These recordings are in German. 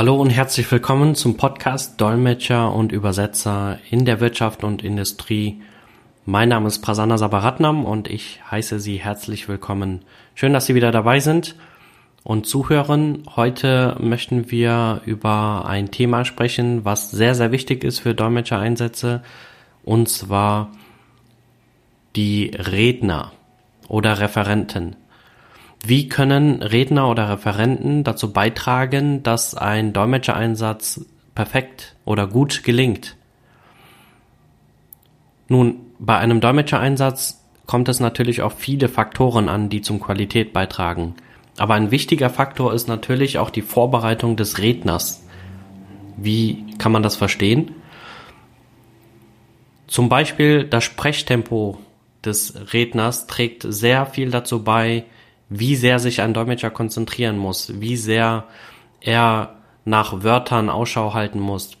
Hallo und herzlich willkommen zum Podcast Dolmetscher und Übersetzer in der Wirtschaft und Industrie. Mein Name ist Prasanna Sabaratnam und ich heiße Sie herzlich willkommen. Schön, dass Sie wieder dabei sind und zuhören. Heute möchten wir über ein Thema sprechen, was sehr, sehr wichtig ist für Dolmetschereinsätze, und zwar die Redner oder Referenten. Wie können Redner oder Referenten dazu beitragen, dass ein Dolmetschereinsatz perfekt oder gut gelingt? Nun, bei einem Dolmetschereinsatz kommt es natürlich auf viele Faktoren an, die zum Qualität beitragen. Aber ein wichtiger Faktor ist natürlich auch die Vorbereitung des Redners. Wie kann man das verstehen? Zum Beispiel das Sprechtempo des Redners trägt sehr viel dazu bei, wie sehr sich ein Dolmetscher konzentrieren muss, wie sehr er nach Wörtern Ausschau halten muss.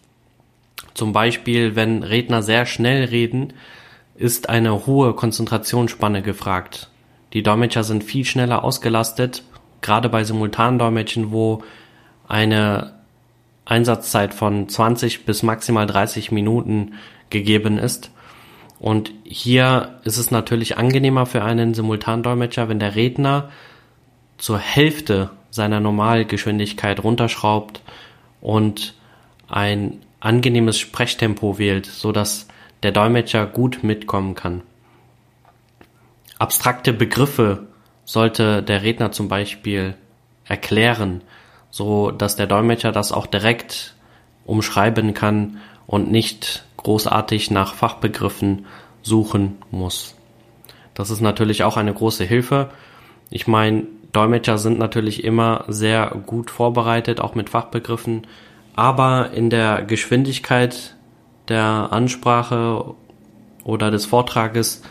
Zum Beispiel, wenn Redner sehr schnell reden, ist eine hohe Konzentrationsspanne gefragt. Die Dolmetscher sind viel schneller ausgelastet, gerade bei Simultandolmetschen, wo eine Einsatzzeit von 20 bis maximal 30 Minuten gegeben ist. Und hier ist es natürlich angenehmer für einen Simultandolmetscher, wenn der Redner zur Hälfte seiner Normalgeschwindigkeit runterschraubt und ein angenehmes Sprechtempo wählt, so dass der Dolmetscher gut mitkommen kann. Abstrakte Begriffe sollte der Redner zum Beispiel erklären, so dass der Dolmetscher das auch direkt umschreiben kann und nicht großartig nach Fachbegriffen suchen muss. Das ist natürlich auch eine große Hilfe. Ich meine, Dolmetscher sind natürlich immer sehr gut vorbereitet, auch mit Fachbegriffen, aber in der Geschwindigkeit der Ansprache oder des Vortrages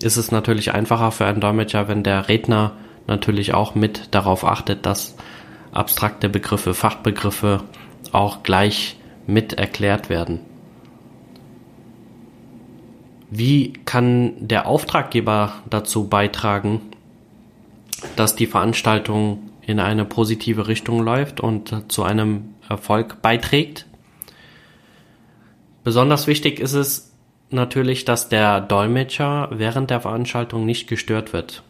ist es natürlich einfacher für einen Dolmetscher, wenn der Redner natürlich auch mit darauf achtet, dass abstrakte Begriffe, Fachbegriffe auch gleich mit erklärt werden. Wie kann der Auftraggeber dazu beitragen, dass die Veranstaltung in eine positive Richtung läuft und zu einem Erfolg beiträgt? Besonders wichtig ist es natürlich, dass der Dolmetscher während der Veranstaltung nicht gestört wird.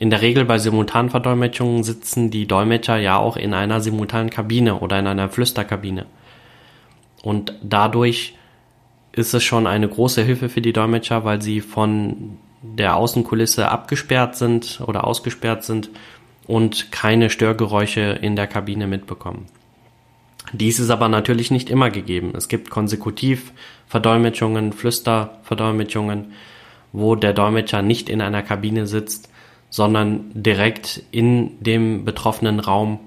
In der Regel bei Simultanverdolmetschungen sitzen die Dolmetscher ja auch in einer simultanen Kabine oder in einer Flüsterkabine. Und dadurch ist es schon eine große Hilfe für die Dolmetscher, weil sie von der Außenkulisse abgesperrt sind oder ausgesperrt sind und keine Störgeräusche in der Kabine mitbekommen. Dies ist aber natürlich nicht immer gegeben. Es gibt Konsekutivverdolmetschungen, Flüsterverdolmetschungen, wo der Dolmetscher nicht in einer Kabine sitzt, sondern direkt in dem betroffenen Raum,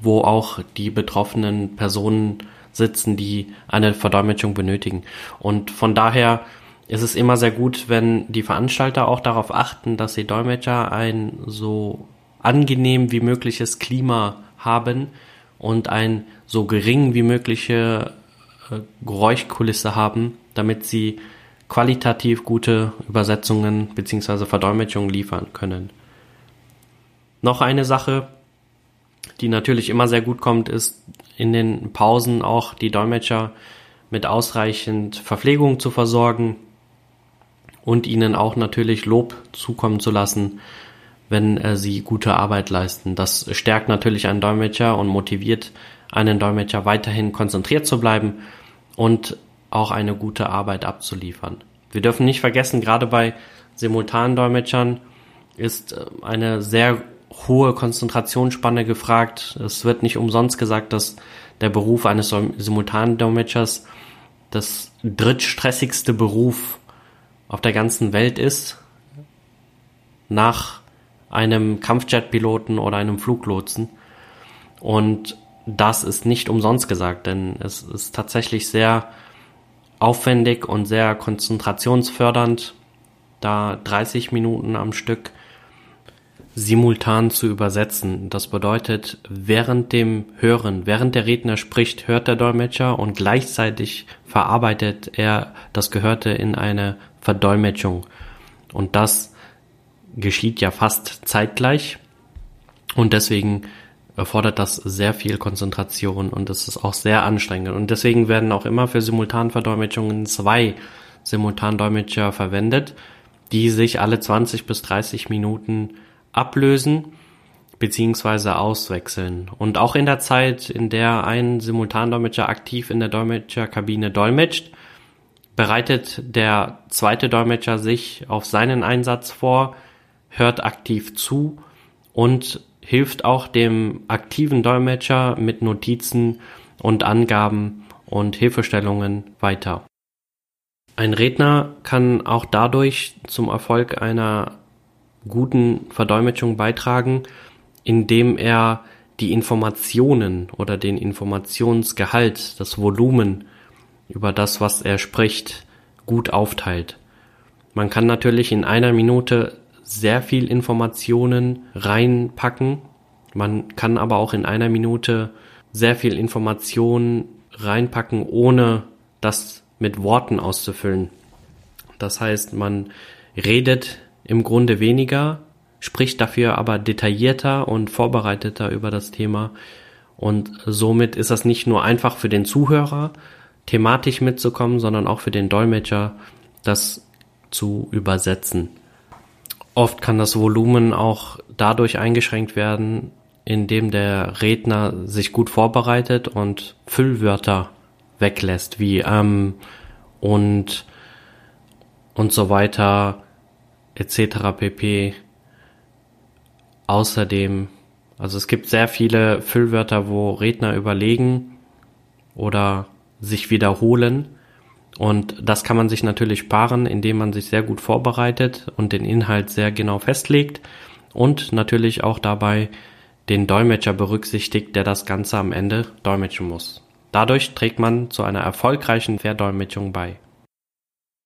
wo auch die betroffenen Personen sitzen, die eine Verdolmetschung benötigen. Und von daher ist es immer sehr gut, wenn die Veranstalter auch darauf achten, dass die Dolmetscher ein so angenehm wie mögliches Klima haben und ein so gering wie mögliche äh, Geräuschkulisse haben, damit sie qualitativ gute Übersetzungen bzw. Verdolmetschungen liefern können. Noch eine Sache, die natürlich immer sehr gut kommt, ist in den Pausen auch die Dolmetscher mit ausreichend Verpflegung zu versorgen und ihnen auch natürlich Lob zukommen zu lassen, wenn äh, sie gute Arbeit leisten. Das stärkt natürlich einen Dolmetscher und motiviert einen Dolmetscher weiterhin konzentriert zu bleiben und auch eine gute Arbeit abzuliefern. Wir dürfen nicht vergessen, gerade bei simultanen Dolmetschern ist äh, eine sehr hohe Konzentrationsspanne gefragt. Es wird nicht umsonst gesagt, dass der Beruf eines Simultandolmetschers das drittstressigste Beruf auf der ganzen Welt ist, nach einem Kampfjetpiloten oder einem Fluglotsen. Und das ist nicht umsonst gesagt, denn es ist tatsächlich sehr aufwendig und sehr konzentrationsfördernd, da 30 Minuten am Stück simultan zu übersetzen. Das bedeutet, während dem Hören, während der Redner spricht, hört der Dolmetscher und gleichzeitig verarbeitet er das Gehörte in eine Verdolmetschung. Und das geschieht ja fast zeitgleich. Und deswegen erfordert das sehr viel Konzentration und es ist auch sehr anstrengend. Und deswegen werden auch immer für Simultanverdolmetschungen zwei Simultandolmetscher verwendet, die sich alle 20 bis 30 Minuten ablösen beziehungsweise auswechseln. Und auch in der Zeit, in der ein Simultandolmetscher aktiv in der Dolmetscherkabine dolmetscht, bereitet der zweite Dolmetscher sich auf seinen Einsatz vor, hört aktiv zu und hilft auch dem aktiven Dolmetscher mit Notizen und Angaben und Hilfestellungen weiter. Ein Redner kann auch dadurch zum Erfolg einer guten Verdolmetschung beitragen, indem er die Informationen oder den Informationsgehalt, das Volumen über das, was er spricht, gut aufteilt. Man kann natürlich in einer Minute sehr viel Informationen reinpacken. Man kann aber auch in einer Minute sehr viel Informationen reinpacken, ohne das mit Worten auszufüllen. Das heißt, man redet im Grunde weniger, spricht dafür aber detaillierter und vorbereiteter über das Thema. Und somit ist das nicht nur einfach für den Zuhörer, thematisch mitzukommen, sondern auch für den Dolmetscher, das zu übersetzen. Oft kann das Volumen auch dadurch eingeschränkt werden, indem der Redner sich gut vorbereitet und Füllwörter weglässt, wie ähm und und so weiter etc. pp. Außerdem, also es gibt sehr viele Füllwörter, wo Redner überlegen oder sich wiederholen und das kann man sich natürlich sparen, indem man sich sehr gut vorbereitet und den Inhalt sehr genau festlegt und natürlich auch dabei den Dolmetscher berücksichtigt, der das Ganze am Ende dolmetschen muss. Dadurch trägt man zu einer erfolgreichen Verdolmetschung bei.